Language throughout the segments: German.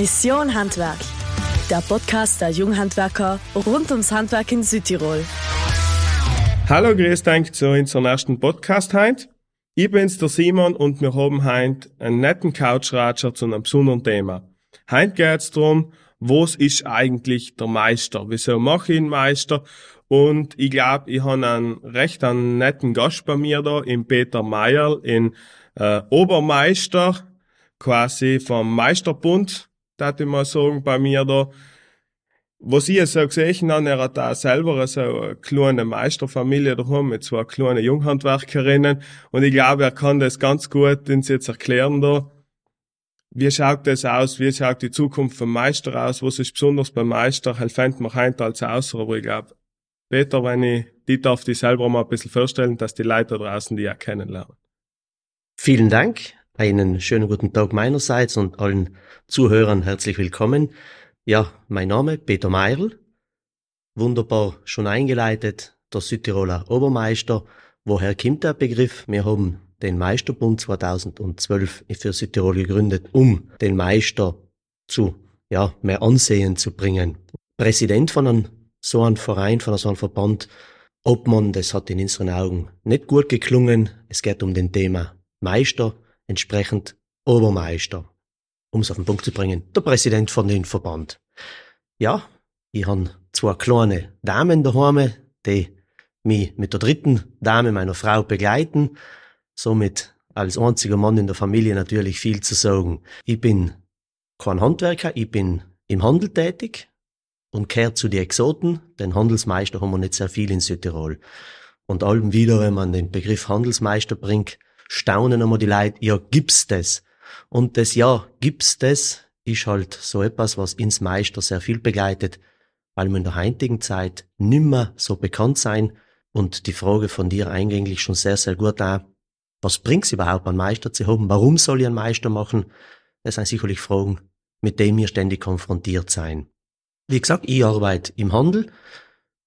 Mission Handwerk, der Podcast der Junghandwerker rund ums Handwerk in Südtirol. Hallo, grüß euch zu unserem ersten Podcast heute. Ich bin's, der Simon, und wir haben heute einen netten Couchratscher zu einem besonderen Thema. Heute geht's darum, was ist eigentlich der Meister? Wieso mache ich einen Meister? Und ich glaube, ich habe einen recht einen netten Gast bei mir da, in Peter Meyer, in äh, Obermeister, quasi vom Meisterbund darf ich mal sagen, bei mir da. Was ich so gesehen habe, er hat da selber so eine kleine Meisterfamilie daheim mit zwei kleinen Junghandwerkerinnen und ich glaube, er kann das ganz gut uns jetzt erklären da. Wie schaut das aus? Wie schaut die Zukunft vom Meister aus? Was ist besonders beim Meister? Helfend mir heute als außer, aber ich glaube, Peter, wenn ich die darf die selber mal ein bisschen vorstellen, dass die Leute da draußen die ja kennenlernen. Vielen Dank. Einen schönen guten Tag meinerseits und allen Zuhörern herzlich willkommen. Ja, mein Name Peter Meierl. Wunderbar schon eingeleitet, der Südtiroler Obermeister. Woher kommt der Begriff? Wir haben den Meisterbund 2012 für Südtirol gegründet, um den Meister zu ja, mehr Ansehen zu bringen. Präsident von einem so einem Verein, von so einem Verband, Obmann, das hat in unseren Augen nicht gut geklungen. Es geht um den Thema Meister entsprechend Obermeister, um es auf den Punkt zu bringen, der Präsident von dem Verband. Ja, ich han zwei kleine Damen daheim, die mich mit der dritten Dame meiner Frau begleiten, somit als einziger Mann in der Familie natürlich viel zu sagen. Ich bin kein Handwerker, ich bin im Handel tätig und kehrt zu den Exoten, den Handelsmeister haben wir nicht sehr viel in Südtirol. Und allem wieder, wenn man den Begriff Handelsmeister bringt, staunen einmal die Leute, ja, gibt's das? Und das Ja, gibt's das, ist halt so etwas, was ins Meister sehr viel begleitet, weil wir in der heutigen Zeit nimmer so bekannt sein und die Frage von dir eingänglich schon sehr, sehr gut da. Was bringt's überhaupt, einen Meister zu haben? Warum soll ich einen Meister machen? Das sind sicherlich Fragen, mit denen wir ständig konfrontiert sein. Wie gesagt, ich arbeite im Handel,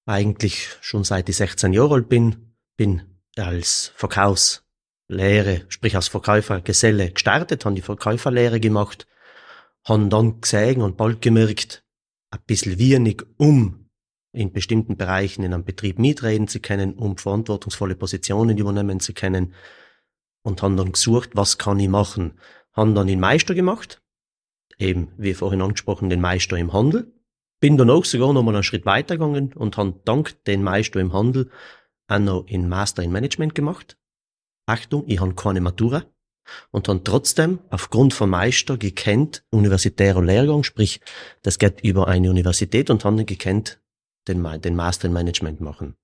eigentlich schon seit ich 16 Jahre alt bin, bin als Verkaufs- Lehre, sprich als Verkäufergeselle gestartet, han die Verkäuferlehre gemacht, han dann gesehen und bald gemerkt, ein bisschen wenig, um in bestimmten Bereichen in einem Betrieb mitreden zu können, um verantwortungsvolle Positionen übernehmen zu können und han dann gesucht, was kann ich machen. Han dann den Meister gemacht, eben wie vorhin angesprochen, den Meister im Handel. Bin dann auch sogar noch mal einen Schritt weitergegangen und han dank den Meister im Handel auch noch in Master in Management gemacht Achtung, ich habe keine Matura und habe trotzdem aufgrund von Meister gekannt, universitärer Lehrgang, sprich, das geht über eine Universität und habe gekannt, den, den Master in Management machen.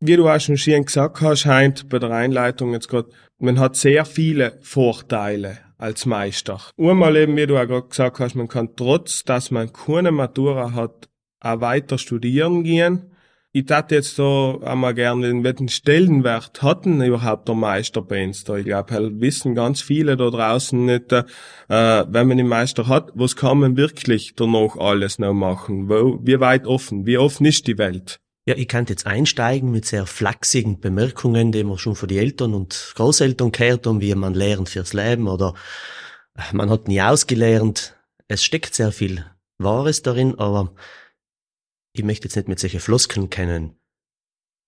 Wie du auch schon schön gesagt hast, scheint bei der Einleitung jetzt gerade, man hat sehr viele Vorteile als Meister. Einmal eben, wie du auch gerade gesagt hast, man kann trotz, dass man keine Matura hat, auch weiter studieren gehen ich dachte jetzt so einmal gerne, welchen Stellenwert hatten überhaupt der Meister bei uns da? Ich glaube, halt wissen ganz viele da draußen nicht, äh, wenn man den Meister hat, was kann man wirklich danach alles noch machen? Wo, wie weit offen? Wie offen ist die Welt? Ja, ich kann jetzt einsteigen mit sehr flachsigen Bemerkungen, die man schon von den Eltern und Großeltern gehört haben, wie man lernt fürs Leben oder man hat nie ausgelernt. Es steckt sehr viel Wahres darin, aber ich möchte jetzt nicht mit solchen Floskeln kennen.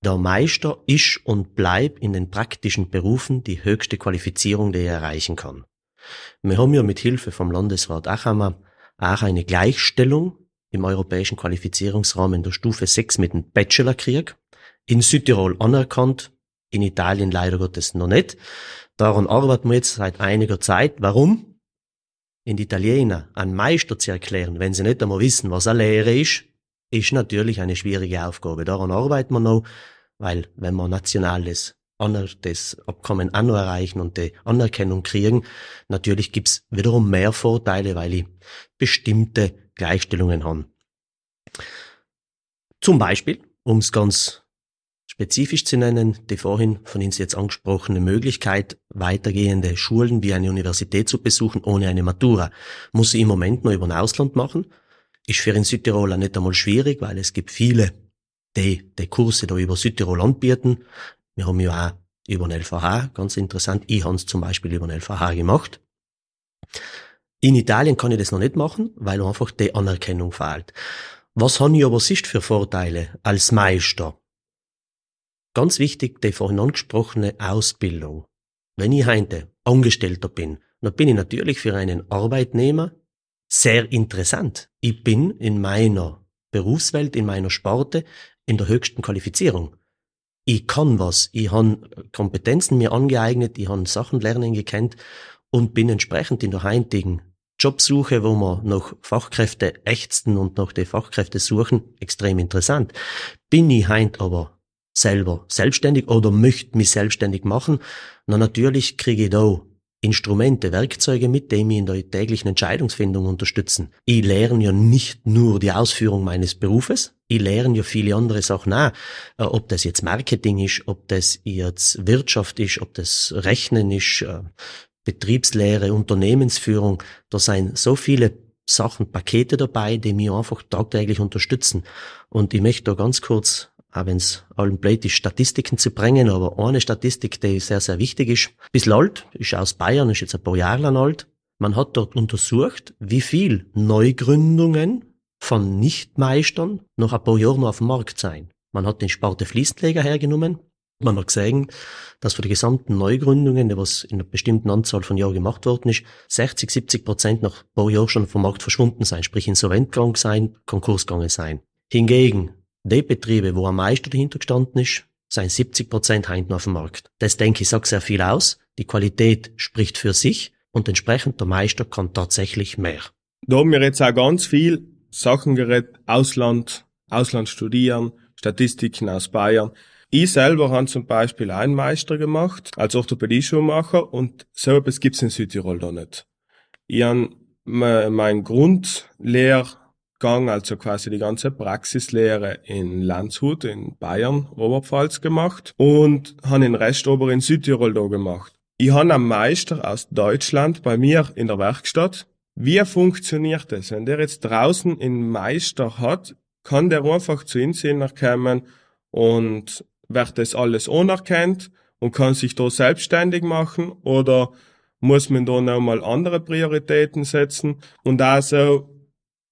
Der Meister ist und bleibt in den praktischen Berufen die höchste Qualifizierung, die er erreichen kann. Wir haben ja mit Hilfe vom Landesrat Achammer auch eine Gleichstellung im europäischen Qualifizierungsrahmen der Stufe 6 mit dem Bachelorkrieg. In Südtirol anerkannt, in Italien leider Gottes noch nicht. Daran arbeiten wir jetzt seit einiger Zeit. Warum? In Italiener einen Meister zu erklären, wenn sie nicht einmal wissen, was eine Lehre ist, ist natürlich eine schwierige Aufgabe. Daran arbeiten wir noch, weil wenn wir nationales das Abkommen auch noch erreichen und die Anerkennung kriegen, natürlich gibt's wiederum mehr Vorteile, weil ich bestimmte Gleichstellungen habe. Zum Beispiel, um es ganz spezifisch zu nennen, die vorhin von Ihnen jetzt angesprochene Möglichkeit, weitergehende Schulen wie eine Universität zu besuchen ohne eine Matura, muss ich im Moment noch über ein Ausland machen ist für den Südtiroler nicht einmal schwierig, weil es gibt viele, die die Kurse da über Südtirol anbieten. Wir haben ja auch über den LVH, ganz interessant. Ich habe es zum Beispiel über den LVH gemacht. In Italien kann ich das noch nicht machen, weil einfach die Anerkennung fehlt. Was habe ich aber sonst für Vorteile als Meister? Ganz wichtig, die vorhin angesprochene Ausbildung. Wenn ich heute Angestellter bin, dann bin ich natürlich für einen Arbeitnehmer sehr interessant. Ich bin in meiner Berufswelt, in meiner Sparte in der höchsten Qualifizierung. Ich kann was, ich habe Kompetenzen mir angeeignet, ich habe Sachen lernen gekannt und bin entsprechend in der heutigen Jobsuche, wo wir noch Fachkräfte ächzen und nach den Fachkräfte suchen, extrem interessant. Bin ich heint aber selber selbstständig oder möchte mich selbstständig machen, na natürlich kriege ich da Instrumente, Werkzeuge mit, die mich in der täglichen Entscheidungsfindung unterstützen. Ich lerne ja nicht nur die Ausführung meines Berufes, ich lerne ja viele andere Sachen auch. Äh, ob das jetzt Marketing ist, ob das jetzt Wirtschaft ist, ob das Rechnen ist, äh, Betriebslehre, Unternehmensführung. Da sind so viele Sachen, Pakete dabei, die mich einfach tagtäglich unterstützen. Und ich möchte da ganz kurz auch wenn es allen blöd ist, Statistiken zu bringen, aber eine Statistik, die sehr, sehr wichtig ist. Bisschen alt, ist aus Bayern, ist jetzt ein paar Jahre lang alt. Man hat dort untersucht, wie viel Neugründungen von Nichtmeistern noch ein paar Jahre noch auf dem Markt sein. Man hat den Sparte Fließträger hergenommen. Man hat gesehen, dass für die gesamten Neugründungen, die was in einer bestimmten Anzahl von Jahren gemacht worden ist, 60, 70 Prozent nach ein paar Jahren schon vom Markt verschwunden sein, sprich insolvent gegangen sein, Konkurs gegangen sein. Hingegen die Betriebe, wo am meisten dahinter gestanden ist, sind 70 Prozent hinten auf dem Markt. Das denke ich sagt sehr viel aus. Die Qualität spricht für sich und entsprechend der Meister kann tatsächlich mehr. Da haben wir jetzt auch ganz viel Sachen geredet, Ausland, Ausland studieren, Statistiken aus Bayern. Ich selber habe zum Beispiel einen Meister gemacht als Orthopädie-Schuhmacher und so etwas gibt's in Südtirol da nicht. Ich habe mein Grundlehr Gang, also quasi die ganze Praxislehre in Landshut in Bayern, Oberpfalz gemacht und habe den Rest aber in Südtirol da gemacht. Ich habe einen Meister aus Deutschland bei mir in der Werkstatt. Wie funktioniert das? Wenn der jetzt draußen einen Meister hat, kann der einfach zu uns kommen und wird das alles anerkannt und kann sich da selbstständig machen oder muss man da nochmal andere Prioritäten setzen und also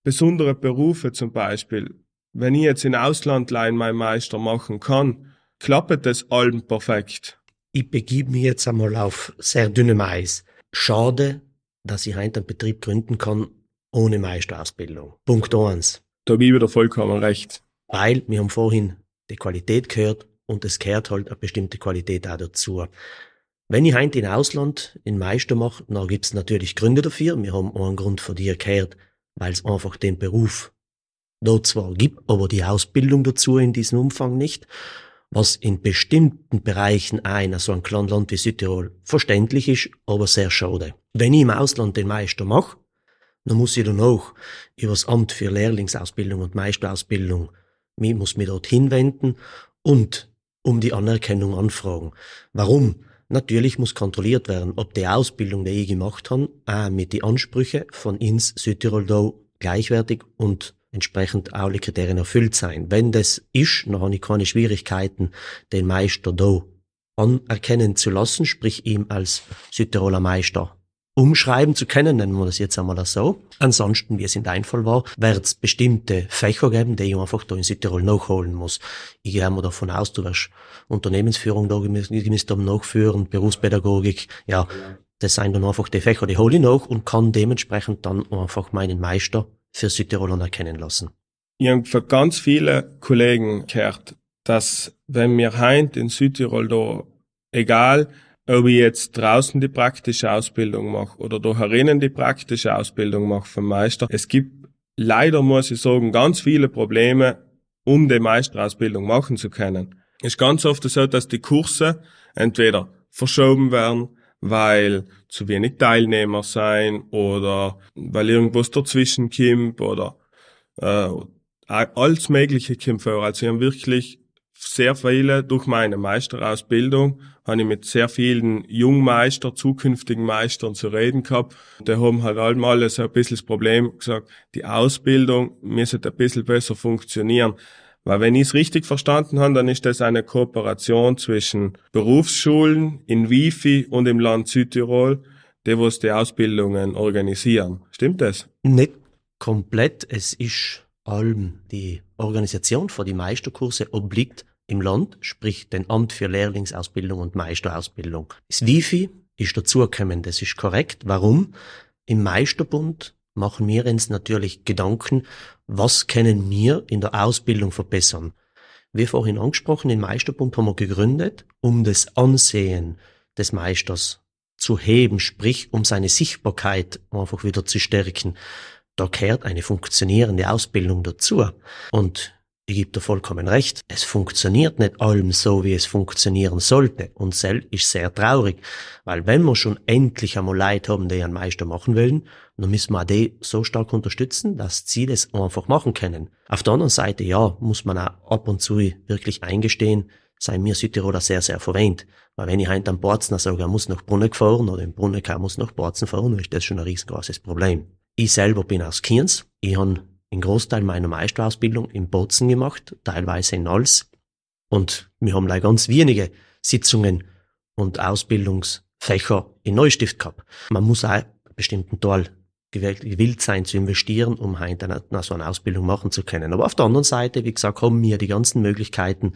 besondere Berufe zum Beispiel, wenn ich jetzt in Auslandlein mein Meister machen kann, klappt das allem perfekt. Ich begib mich jetzt einmal auf sehr dünnem Eis. Schade, dass ich heute einen Betrieb gründen kann ohne Meisterausbildung. Punkt eins. Da habe ich wieder vollkommen recht. Weil wir haben vorhin die Qualität gehört und es gehört halt eine bestimmte Qualität auch dazu. Wenn ich heute in Ausland in Meister mache, dann gibt's natürlich Gründe dafür. Wir haben einen Grund von dir gehört, weil es einfach den Beruf dort zwar gibt, aber die Ausbildung dazu in diesem Umfang nicht, was in bestimmten Bereichen einer so ein kleines Land wie Südtirol verständlich ist, aber sehr schade. Wenn ich im Ausland den Meister mache, dann muss ich dann auch über das Amt für Lehrlingsausbildung und Meisterausbildung, ich muss mich dort hinwenden und um die Anerkennung anfragen. Warum? Natürlich muss kontrolliert werden, ob die Ausbildung, die ich gemacht habe, auch mit den Ansprüchen von ins Südtirol da gleichwertig und entsprechend alle Kriterien erfüllt sein. Wenn das ist, dann habe ich keine Schwierigkeiten, den Meister da anerkennen zu lassen, sprich ihm als Südtiroler Meister umschreiben zu können, nennen wir das jetzt einmal so. Ansonsten, wie es in deinem Fall war, wird es bestimmte Fächer geben, die ich einfach da in Südtirol nachholen muss. Ich gehe mal davon aus, du wirst Unternehmensführung da gemisst haben nachführen, Berufspädagogik, ja. Das sind dann einfach die Fächer, die hole ich nach und kann dementsprechend dann einfach meinen Meister für Südtirol anerkennen lassen. Ich habe für ganz viele Kollegen gehört, dass wenn wir heint in Südtirol da, egal ob ich jetzt draußen die praktische Ausbildung mache oder da herinnen die praktische Ausbildung mache vom Meister. Es gibt leider, muss ich sagen, ganz viele Probleme, um die Meisterausbildung machen zu können. Es ist ganz oft so, dass die Kurse entweder verschoben werden, weil zu wenig Teilnehmer sein oder weil irgendwas dazwischen kommt oder äh, alles Mögliche kommt vor. Also ich habe wirklich sehr viele durch meine Meisterausbildung habe ich mit sehr vielen Jungmeister, zukünftigen Meistern zu reden gehabt. Die haben halt allem so ein bisschen das Problem gesagt, die Ausbildung müsste ein bisschen besser funktionieren. Weil wenn ich es richtig verstanden habe, dann ist das eine Kooperation zwischen Berufsschulen in Wifi und im Land Südtirol, die was die Ausbildungen organisieren. Stimmt das? Nicht komplett. Es ist allem die Organisation für die Meisterkurse obliegt im Land, sprich den Amt für Lehrlingsausbildung und Meisterausbildung. Das Wifi ist dazugekommen, das ist korrekt. Warum? Im Meisterbund machen wir uns natürlich Gedanken, was können wir in der Ausbildung verbessern. Wie vorhin angesprochen, den Meisterbund haben wir gegründet, um das Ansehen des Meisters zu heben, sprich um seine Sichtbarkeit einfach wieder zu stärken. Da gehört eine funktionierende Ausbildung dazu. Und ich gebe dir vollkommen recht. Es funktioniert nicht allem so, wie es funktionieren sollte. Und Sel ist sehr traurig. Weil wenn wir schon endlich einmal Leute haben, die einen Meister machen wollen, dann müssen wir die so stark unterstützen, dass sie das einfach machen können. Auf der anderen Seite, ja, muss man auch ab und zu wirklich eingestehen, sei mir Südtiroler sehr, sehr verwöhnt. Weil wenn ich heute am Borzen sage, er muss nach Brunnen fahren oder im Brunnen muss nach Borzen fahren, dann ist das schon ein riesengroßes Problem. Ich selber bin aus Kiens. Ich habe einen Großteil meiner Meisterausbildung in Bozen gemacht, teilweise in Als. Und wir haben leider ganz wenige Sitzungen und Ausbildungsfächer in Neustift gehabt. Man muss auch einen bestimmten Teil gewillt sein zu investieren, um halt eine, so eine Ausbildung machen zu können. Aber auf der anderen Seite, wie gesagt, haben wir die ganzen Möglichkeiten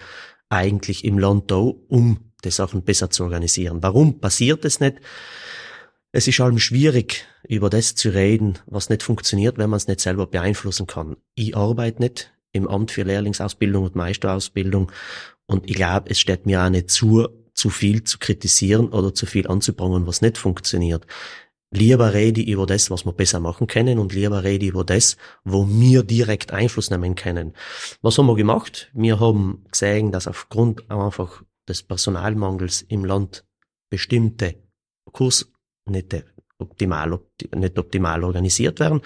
eigentlich im Land da, um die Sachen besser zu organisieren. Warum passiert es nicht? Es ist allem schwierig, über das zu reden, was nicht funktioniert, wenn man es nicht selber beeinflussen kann. Ich arbeite nicht im Amt für Lehrlingsausbildung und Meisterausbildung und ich glaube, es steht mir auch nicht zu, zu viel zu kritisieren oder zu viel anzubringen, was nicht funktioniert. Lieber rede ich über das, was wir besser machen können und lieber rede ich über das, wo wir direkt Einfluss nehmen können. Was haben wir gemacht? Wir haben gesehen, dass aufgrund einfach des Personalmangels im Land bestimmte Kurs nicht optimal, nicht optimal organisiert werden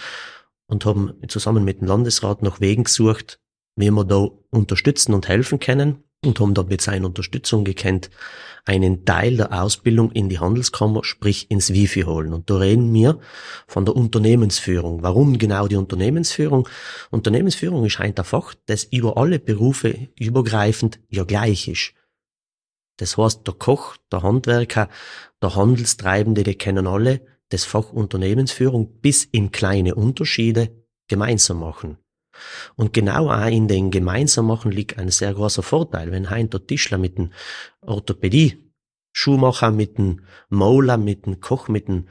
und haben zusammen mit dem Landesrat nach Wegen gesucht, wie wir da unterstützen und helfen können und haben da mit seiner Unterstützung gekannt, einen Teil der Ausbildung in die Handelskammer, sprich ins Wifi holen. Und da reden wir von der Unternehmensführung. Warum genau die Unternehmensführung? Unternehmensführung ist ein Fach, das über alle Berufe übergreifend ja gleich ist. Das heißt, der Koch, der Handwerker, der Handelstreibende, die kennen alle das Fach Unternehmensführung bis in kleine Unterschiede gemeinsam machen. Und genau auch in den gemeinsam machen liegt ein sehr großer Vorteil. Wenn hein der Tischler mit dem Orthopädie, Schuhmacher mit dem Mauler, mit dem Koch, mit dem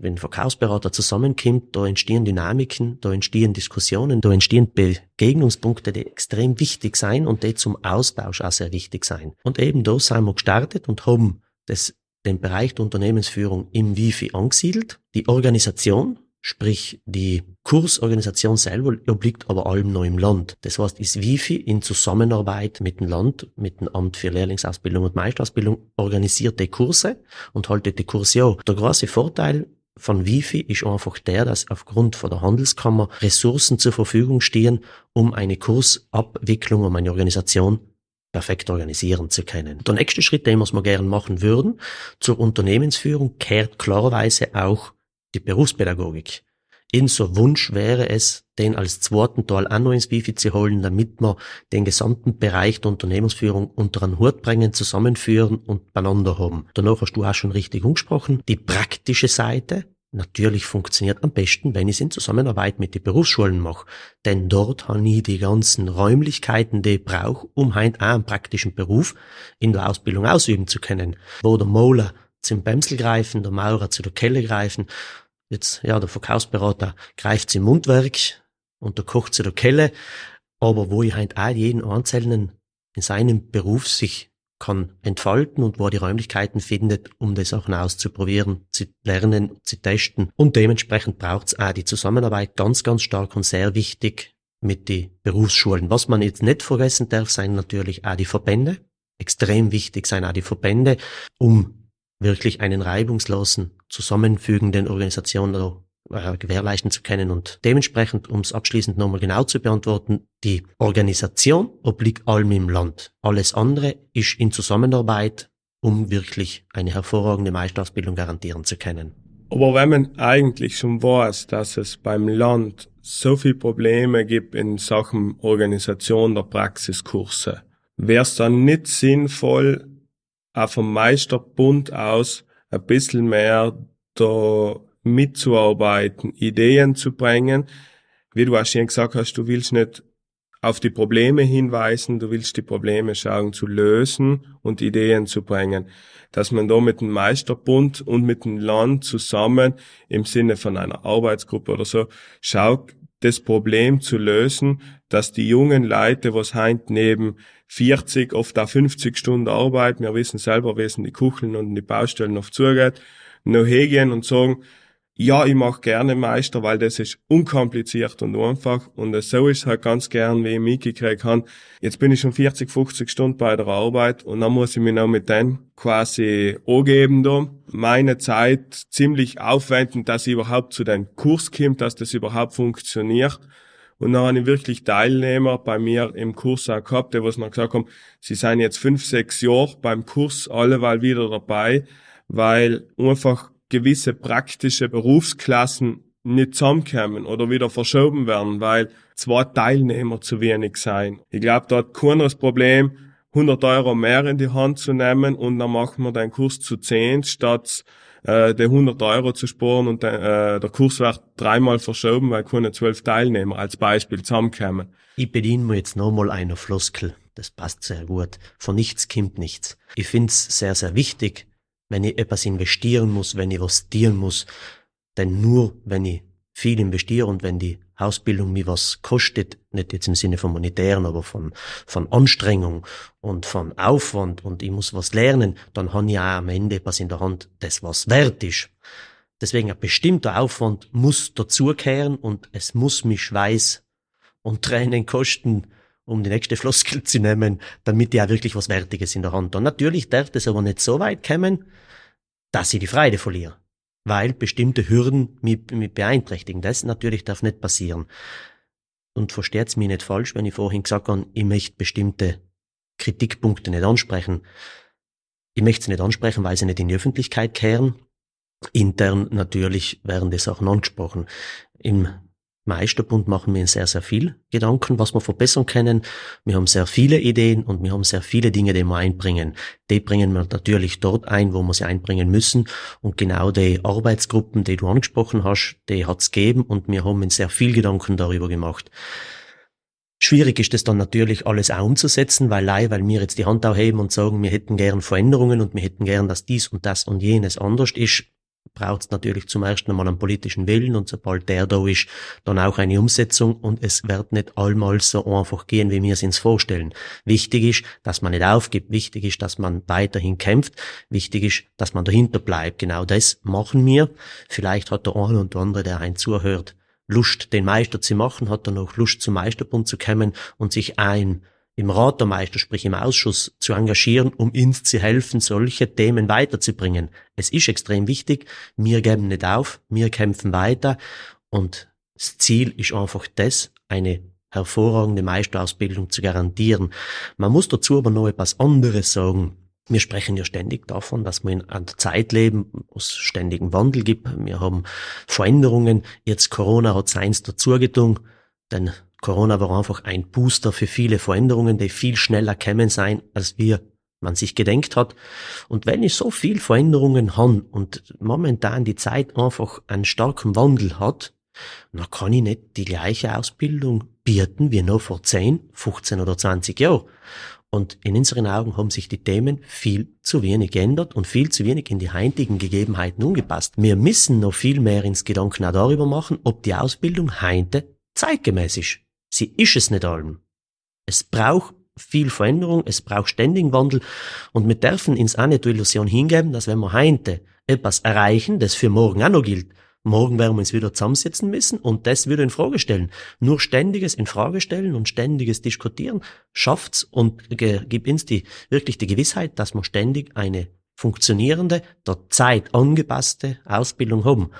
wenn Verkaufsberater zusammenkommt, da entstehen Dynamiken, da entstehen Diskussionen, da entstehen Begegnungspunkte, die extrem wichtig sein und die zum Austausch auch sehr wichtig sein. Und eben da sind wir gestartet und haben das, den Bereich der Unternehmensführung im Wifi angesiedelt. Die Organisation, sprich die Kursorganisation selber obliegt aber allem noch im Land. Das heißt, ist Wifi in Zusammenarbeit mit dem Land, mit dem Amt für Lehrlingsausbildung und Meisterausbildung organisiert die Kurse und haltet die Kurse auch. Der große Vorteil von Wifi ist einfach der, dass aufgrund von der Handelskammer Ressourcen zur Verfügung stehen, um eine Kursabwicklung, um eine Organisation perfekt organisieren zu können. Der nächste Schritt, den wir gerne machen würden, zur Unternehmensführung kehrt klarerweise auch die Berufspädagogik. Unser Wunsch wäre es, den als zweiten Teil auch noch ins Wifi zu holen, damit wir den gesamten Bereich der Unternehmensführung unter einen Hut bringen, zusammenführen und beieinander haben. Danach hast du auch schon richtig angesprochen. Die praktische Seite, natürlich funktioniert am besten, wenn ich es in Zusammenarbeit mit den Berufsschulen mache. Denn dort habe ich die ganzen Räumlichkeiten, die ich brauche, um halt auch einen praktischen Beruf in der Ausbildung ausüben zu können. Wo der Moler zum Bämsel greifen, der Maurer zu der Kelle greifen Jetzt, ja, der Verkaufsberater greift zum Mundwerk und der Koch zu der Kelle, aber wo ich halt auch jeden Einzelnen in seinem Beruf sich kann entfalten und wo er die Räumlichkeiten findet, um das auch auszuprobieren, zu lernen, zu testen. Und dementsprechend braucht es auch die Zusammenarbeit ganz, ganz stark und sehr wichtig mit den Berufsschulen. Was man jetzt nicht vergessen darf, sind natürlich auch die Verbände. Extrem wichtig sind auch die Verbände, um wirklich einen reibungslosen zusammenfügenden Organisation äh, gewährleisten zu können. Und dementsprechend, um es abschließend nochmal genau zu beantworten, die Organisation obliegt allem im Land. Alles andere ist in Zusammenarbeit, um wirklich eine hervorragende Meisterausbildung garantieren zu können. Aber wenn man eigentlich schon weiß, dass es beim Land so viele Probleme gibt in Sachen Organisation der Praxiskurse, wäre es dann nicht sinnvoll, auch vom Meisterbund aus ein bisschen mehr da mitzuarbeiten, Ideen zu bringen. Wie du auch schon gesagt hast, du willst nicht auf die Probleme hinweisen, du willst die Probleme schauen zu lösen und Ideen zu bringen. Dass man da mit dem Meisterbund und mit dem Land zusammen im Sinne von einer Arbeitsgruppe oder so schaut, das Problem zu lösen, dass die jungen Leute, was heint neben 40, oft auch 50 Stunden arbeiten, wir wissen selber, wie es in die Kucheln und in die Baustellen oft zugeht, noch hingehen und sagen, ja, ich mache gerne Meister, weil das ist unkompliziert und einfach. Und so ist halt ganz gern, wie ich mitgekriegt habe. Jetzt bin ich schon 40, 50 Stunden bei der Arbeit und dann muss ich mich noch mit denen quasi angeben da. Meine Zeit ziemlich aufwenden, dass ich überhaupt zu den Kurs komme, dass das überhaupt funktioniert. Und dann habe ich wirklich Teilnehmer bei mir im Kurs auch gehabt, die was mir gesagt haben, sie seien jetzt fünf, sechs Jahre beim Kurs alleweil wieder dabei, weil einfach gewisse praktische Berufsklassen nicht zusammenkommen oder wieder verschoben werden, weil zwei Teilnehmer zu wenig sein. Ich glaube, dort keines Problem, 100 Euro mehr in die Hand zu nehmen und dann machen wir den Kurs zu 10 statt äh, die 100 Euro zu sparen und äh, der Kurs wird dreimal verschoben, weil keine zwölf Teilnehmer als Beispiel zusammenkommen. Ich bediene mir jetzt nochmal einer Floskel. Das passt sehr gut. Von nichts kommt nichts. Ich find's sehr, sehr wichtig, wenn ich etwas investieren muss, wenn ich was dienen muss. Denn nur wenn ich viel investiere und wenn die Ausbildung mir was kostet, nicht jetzt im Sinne von monetären, aber von, von Anstrengung und von Aufwand und ich muss was lernen, dann habe ich auch am Ende etwas in der Hand, das was wert ist. Deswegen ein bestimmter Aufwand muss dazukehren und es muss mich Schweiß und Tränen kosten, um die nächste Floskel zu nehmen, damit ich auch wirklich was Wertiges in der Hand habe. Natürlich darf das aber nicht so weit kommen, dass ich die Freude verliere. Weil bestimmte Hürden mich, mich beeinträchtigen. Das natürlich darf nicht passieren. Und versteht's mich nicht falsch, wenn ich vorhin gesagt habe, ich möchte bestimmte Kritikpunkte nicht ansprechen. Ich möchte sie nicht ansprechen, weil sie nicht in die Öffentlichkeit kehren. Intern natürlich werden die Sachen angesprochen. Im Meisterbund machen wir sehr, sehr viel Gedanken, was wir verbessern können. Wir haben sehr viele Ideen und wir haben sehr viele Dinge, die wir einbringen. Die bringen wir natürlich dort ein, wo wir sie einbringen müssen. Und genau die Arbeitsgruppen, die du angesprochen hast, die hat's gegeben und wir haben uns sehr viel Gedanken darüber gemacht. Schwierig ist es dann natürlich alles auch umzusetzen, weil leider, weil wir jetzt die Hand aufheben und sagen, wir hätten gern Veränderungen und wir hätten gern, dass dies und das und jenes anders ist, braucht es natürlich zum ersten einmal einen politischen Willen und sobald der da ist, dann auch eine Umsetzung und es wird nicht einmal so einfach gehen, wie wir es uns vorstellen. Wichtig ist, dass man nicht aufgibt, wichtig ist, dass man weiterhin kämpft, wichtig ist, dass man dahinter bleibt. Genau das machen wir. Vielleicht hat der eine und der andere, der einen zuhört, Lust, den Meister zu machen, hat er noch Lust, zum Meisterbund zu kommen und sich ein im Rat der Meister, sprich im Ausschuss, zu engagieren, um uns zu helfen, solche Themen weiterzubringen. Es ist extrem wichtig. Wir geben nicht auf, wir kämpfen weiter und das Ziel ist einfach das, eine hervorragende Meisterausbildung zu garantieren. Man muss dazu aber noch etwas anderes sagen. Wir sprechen ja ständig davon, dass wir in einer Zeit leben, wo es ständigen Wandel gibt. Wir haben Veränderungen. Jetzt Corona hat seins dazugetan, denn Corona war einfach ein Booster für viele Veränderungen, die viel schneller kämen sein, als wir man sich gedenkt hat. Und wenn ich so viel Veränderungen habe und momentan die Zeit einfach einen starken Wandel hat, dann kann ich nicht die gleiche Ausbildung bieten wie noch vor 10, 15 oder 20 Jahren. Und in unseren Augen haben sich die Themen viel zu wenig geändert und viel zu wenig in die heutigen Gegebenheiten umgepasst. Wir müssen noch viel mehr ins Gedanken darüber machen, ob die Ausbildung heute zeitgemäß ist. Sie ist es nicht allem. Es braucht viel Veränderung, es braucht ständigen Wandel und wir dürfen uns auch nicht die Illusion hingeben, dass wenn wir heute etwas erreichen, das für morgen auch noch gilt, morgen werden wir uns wieder zusammensetzen müssen und das wieder in Frage stellen. Nur ständiges in Frage stellen und ständiges Diskutieren schafft's und gibt uns die, wirklich die Gewissheit, dass wir ständig eine funktionierende, der Zeit angepasste Ausbildung haben.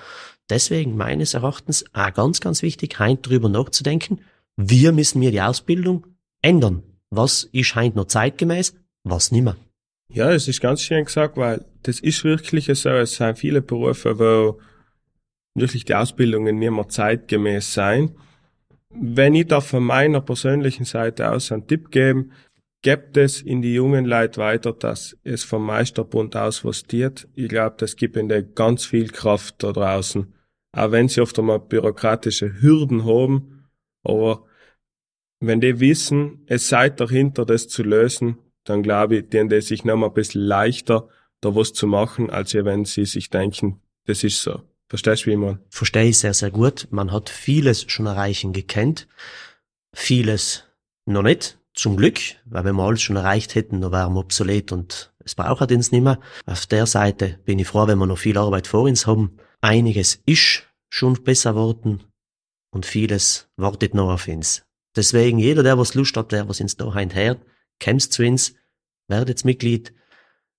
Deswegen meines Erachtens auch ganz, ganz wichtig, heute drüber nachzudenken, wir müssen mir die Ausbildung ändern. Was ist heute noch zeitgemäß, was nicht mehr. Ja, es ist ganz schön gesagt, weil das ist wirklich so, es sind viele Berufe, wo wirklich die Ausbildungen nicht mehr zeitgemäß sein. Wenn ich da von meiner persönlichen Seite aus einen Tipp geben, gebt es in die jungen Leute weiter, dass es vom Meisterbund aus was tiert. Ich glaube, das gibt ihnen ganz viel Kraft da draußen. Auch wenn sie oft einmal bürokratische Hürden haben, aber wenn die wissen, es seid dahinter, das zu lösen, dann glaube ich, denen die sich noch mal ein bisschen leichter, da was zu machen, als wenn sie sich denken, das ist so. Verstehst du, wie man? Verstehe ich sehr, sehr gut. Man hat vieles schon erreichen gekannt, vieles noch nicht. Zum Glück, weil wenn wir alles schon erreicht hätten, dann wären wir obsolet und es braucht uns nicht mehr. Auf der Seite bin ich froh, wenn wir noch viel Arbeit vor uns haben. Einiges ist schon besser geworden und vieles wartet noch auf uns. Deswegen, jeder, der was Lust hat, der was ins daheim hört, kommst zu uns, werdet Mitglied.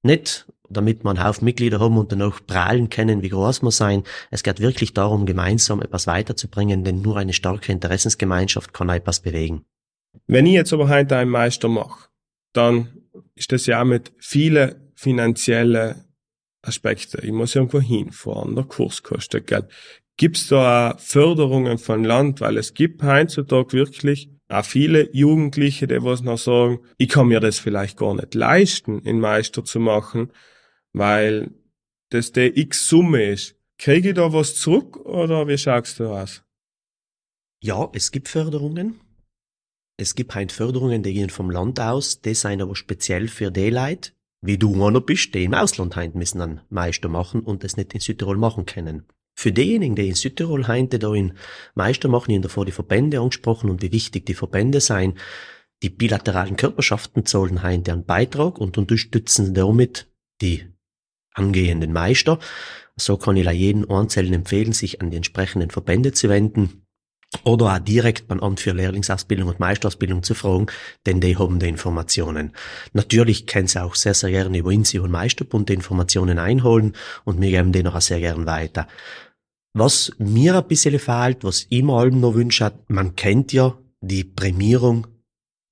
Nicht, damit wir einen Haufen Mitglieder haben und dann auch prahlen können, wie groß wir sein. Es geht wirklich darum, gemeinsam etwas weiterzubringen, denn nur eine starke Interessensgemeinschaft kann etwas bewegen. Wenn ich jetzt aber heute einen Meister mache, dann ist das ja auch mit vielen finanziellen Aspekten. Ich muss irgendwo hinfahren, der Kurs kostet Geld. Gibt es da Förderungen von Land? Weil es gibt heutzutage wirklich auch viele Jugendliche, die was noch sagen, ich kann mir das vielleicht gar nicht leisten, in Meister zu machen, weil das der X Summe ist. Kriege ich da was zurück oder wie schaust du aus? Ja, es gibt Förderungen. Es gibt halt Förderungen, die gehen vom Land aus, die sind aber speziell für die Leute, wie du einer bist, die im Ausland heint müssen dann Meister machen und das nicht in Südtirol machen können. Für diejenigen, die in Südtirol heinte da in Meister machen, ich habe davor die Verbände angesprochen und wie wichtig die Verbände seien, die bilateralen Körperschaften zahlen heinte einen Beitrag und unterstützen damit die angehenden Meister. So kann ich jeden Einzelnen empfehlen, sich an die entsprechenden Verbände zu wenden oder auch direkt beim Amt für Lehrlingsausbildung und Meisterausbildung zu fragen, denn die haben die Informationen. Natürlich können sie auch sehr, sehr gerne über über den Meisterbund die Informationen einholen und wir geben den auch sehr gern weiter. Was mir ein bisschen fehlt, was ich mir allem noch wünsche, man kennt ja die Prämierung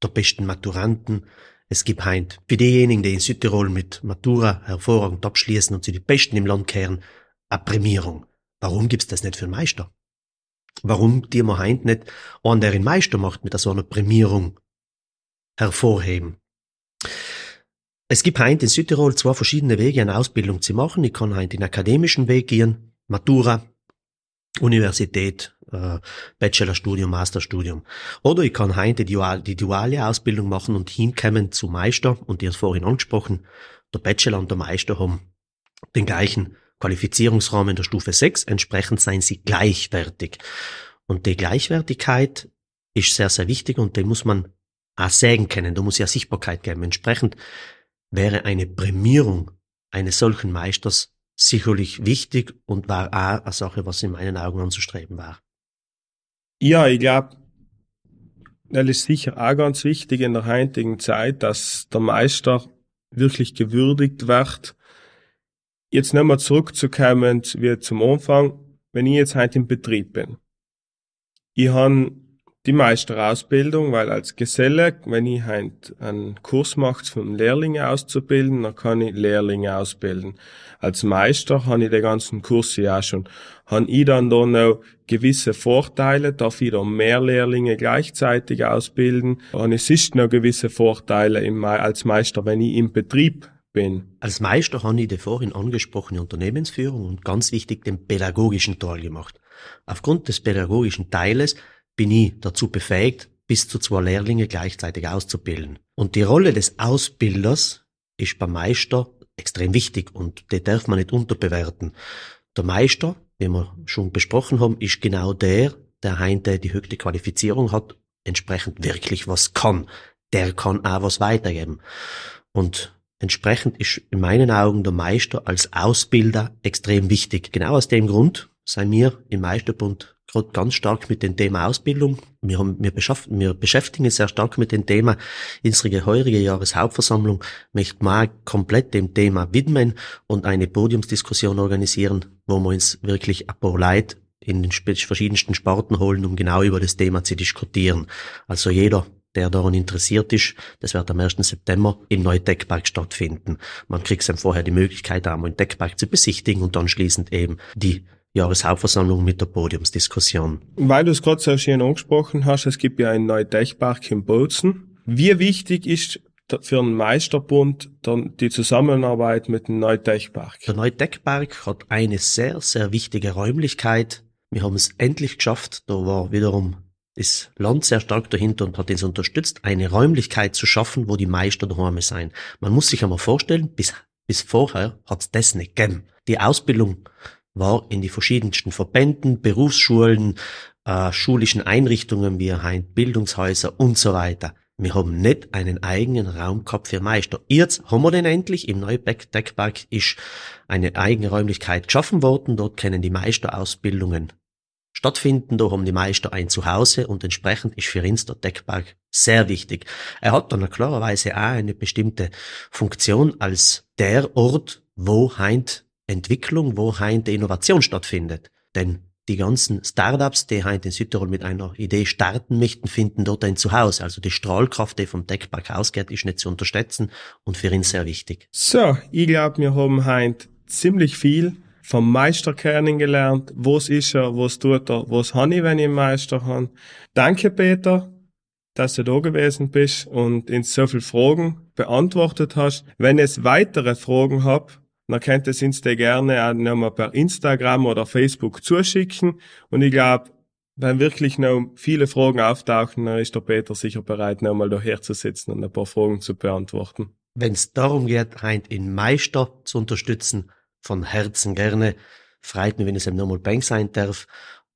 der besten Maturanten. Es gibt heint für diejenigen, die in Südtirol mit Matura hervorragend abschließen und zu die Besten im Land kehren, eine Prämierung. Warum gibt's das nicht für den Meister? warum die man heint nicht einen, der in Meister macht, mit so einer Prämierung hervorheben. Es gibt heint in Südtirol zwei verschiedene Wege, eine Ausbildung zu machen. Ich kann heint den akademischen Weg gehen, Matura, Universität, äh, Bachelorstudium, Masterstudium. Oder ich kann heint die, Dual, die duale Ausbildung machen und hinkommen zu Meister, und die ist vorhin angesprochen, der Bachelor und der Meister haben den gleichen Qualifizierungsrahmen der Stufe 6, entsprechend seien sie gleichwertig. Und die Gleichwertigkeit ist sehr, sehr wichtig und die muss man auch sägen können, da muss ja Sichtbarkeit geben. Entsprechend wäre eine Prämierung eines solchen Meisters sicherlich wichtig und war auch eine Sache, was in meinen Augen anzustreben war. Ja, ich glaube, das ist sicher auch ganz wichtig in der heutigen Zeit, dass der Meister wirklich gewürdigt wird jetzt nochmal zurückzukommen wie zum Anfang, wenn ich jetzt heute im Betrieb bin. Ich habe die Meisterausbildung, weil als Geselle, wenn ich einen Kurs mache, um Lehrlinge auszubilden, dann kann ich Lehrlinge ausbilden. Als Meister habe ich den ganzen Kurs ja schon. Habe ich dann da noch gewisse Vorteile, darf ich dann mehr Lehrlinge gleichzeitig ausbilden. Und es ist noch gewisse Vorteile als Meister, wenn ich im Betrieb bin. Als Meister habe ich die vorhin angesprochene Unternehmensführung und ganz wichtig den pädagogischen Teil gemacht. Aufgrund des pädagogischen Teiles bin ich dazu befähigt, bis zu zwei Lehrlinge gleichzeitig auszubilden. Und die Rolle des Ausbilders ist beim Meister extrem wichtig und die darf man nicht unterbewerten. Der Meister, wie wir schon besprochen haben, ist genau der, der heinte die höchste Qualifizierung hat, entsprechend wirklich was kann. Der kann auch was weitergeben. Und Entsprechend ist in meinen Augen der Meister als Ausbilder extrem wichtig. Genau aus dem Grund sei mir im Meisterbund gerade ganz stark mit dem Thema Ausbildung. Wir, haben, wir, wir beschäftigen uns sehr stark mit dem Thema. Unsere heurige Jahreshauptversammlung möchte mal komplett dem Thema widmen und eine Podiumsdiskussion organisieren, wo wir uns wirklich ein paar Leute in den verschiedensten Sporten holen, um genau über das Thema zu diskutieren. Also jeder der daran interessiert ist, das wird am 1. September im Neudeckpark stattfinden. Man kriegt dann vorher die Möglichkeit, einmal den Deckpark zu besichtigen und anschließend eben die Jahreshauptversammlung mit der Podiumsdiskussion. Weil du es gerade so schön angesprochen hast, es gibt ja einen Neudeckpark in Bozen. Wie wichtig ist für einen Meisterbund dann die Zusammenarbeit mit dem Neutechpark? Der Neutechpark hat eine sehr, sehr wichtige Räumlichkeit. Wir haben es endlich geschafft. Da war wiederum das Land sehr stark dahinter und hat uns unterstützt, eine Räumlichkeit zu schaffen, wo die Meister daheim sein. Man muss sich einmal vorstellen, bis, bis vorher hat's das nicht gegeben. Die Ausbildung war in die verschiedensten Verbänden, Berufsschulen, äh, schulischen Einrichtungen wie Heint, Bildungshäuser und so weiter. Wir haben nicht einen eigenen Raum gehabt für Meister. Jetzt haben wir den endlich. Im Neudeckpark ist eine eigene Räumlichkeit geschaffen worden. Dort können die Meisterausbildungen stattfinden. Da haben die Meister ein Zuhause und entsprechend ist für uns der Deckpark sehr wichtig. Er hat dann klarerweise auch eine bestimmte Funktion als der Ort, wo Heint Entwicklung, wo Heint Innovation stattfindet. Denn die ganzen Startups, die heute in Südtirol mit einer Idee starten möchten, finden dort ein Zuhause. Also die Strahlkraft, die vom Techpark ausgeht, ist nicht zu unterschätzen und für ihn sehr wichtig. So, ich glaube, wir haben heute ziemlich viel vom Meister kennengelernt. Was ist er, was tut er, was habe ich, wenn ich einen Meister habe. Danke, Peter, dass du da gewesen bist und uns so viele Fragen beantwortet hast. Wenn es weitere Fragen habt, dann könnt ihr uns gerne auch nochmal per Instagram oder Facebook zuschicken. Und ich glaube, wenn wirklich noch viele Fragen auftauchen, dann ist der Peter sicher bereit, nochmal daher zu und ein paar Fragen zu beantworten. Wenn es darum geht, Heint in Meister zu unterstützen, von Herzen gerne. Freut mich, wenn es ihm nochmal Bank sein darf.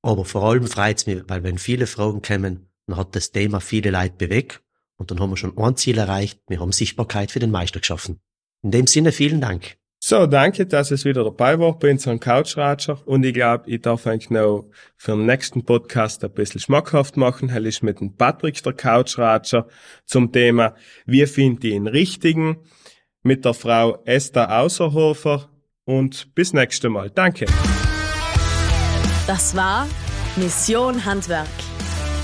Aber vor allem freut es mich, weil wenn viele Fragen kommen, dann hat das Thema viele Leute bewegt. Und dann haben wir schon ein Ziel erreicht. Wir haben Sichtbarkeit für den Meister geschaffen. In dem Sinne vielen Dank. So, danke, dass es wieder dabei war bei unserem Couchratscher. Und ich glaube, ich darf eigentlich noch für den nächsten Podcast ein bisschen schmackhaft machen. Hell ist mit dem Patrick der Couchratscher zum Thema, wie finde ich den richtigen? Mit der Frau Esther Außerhofer. Und bis nächste Mal. Danke. Das war Mission Handwerk.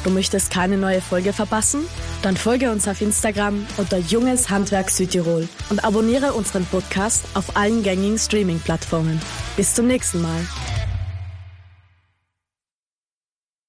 Du möchtest keine neue Folge verpassen? Dann folge uns auf Instagram unter Junges Handwerk Südtirol und abonniere unseren Podcast auf allen gängigen Streaming-Plattformen. Bis zum nächsten Mal.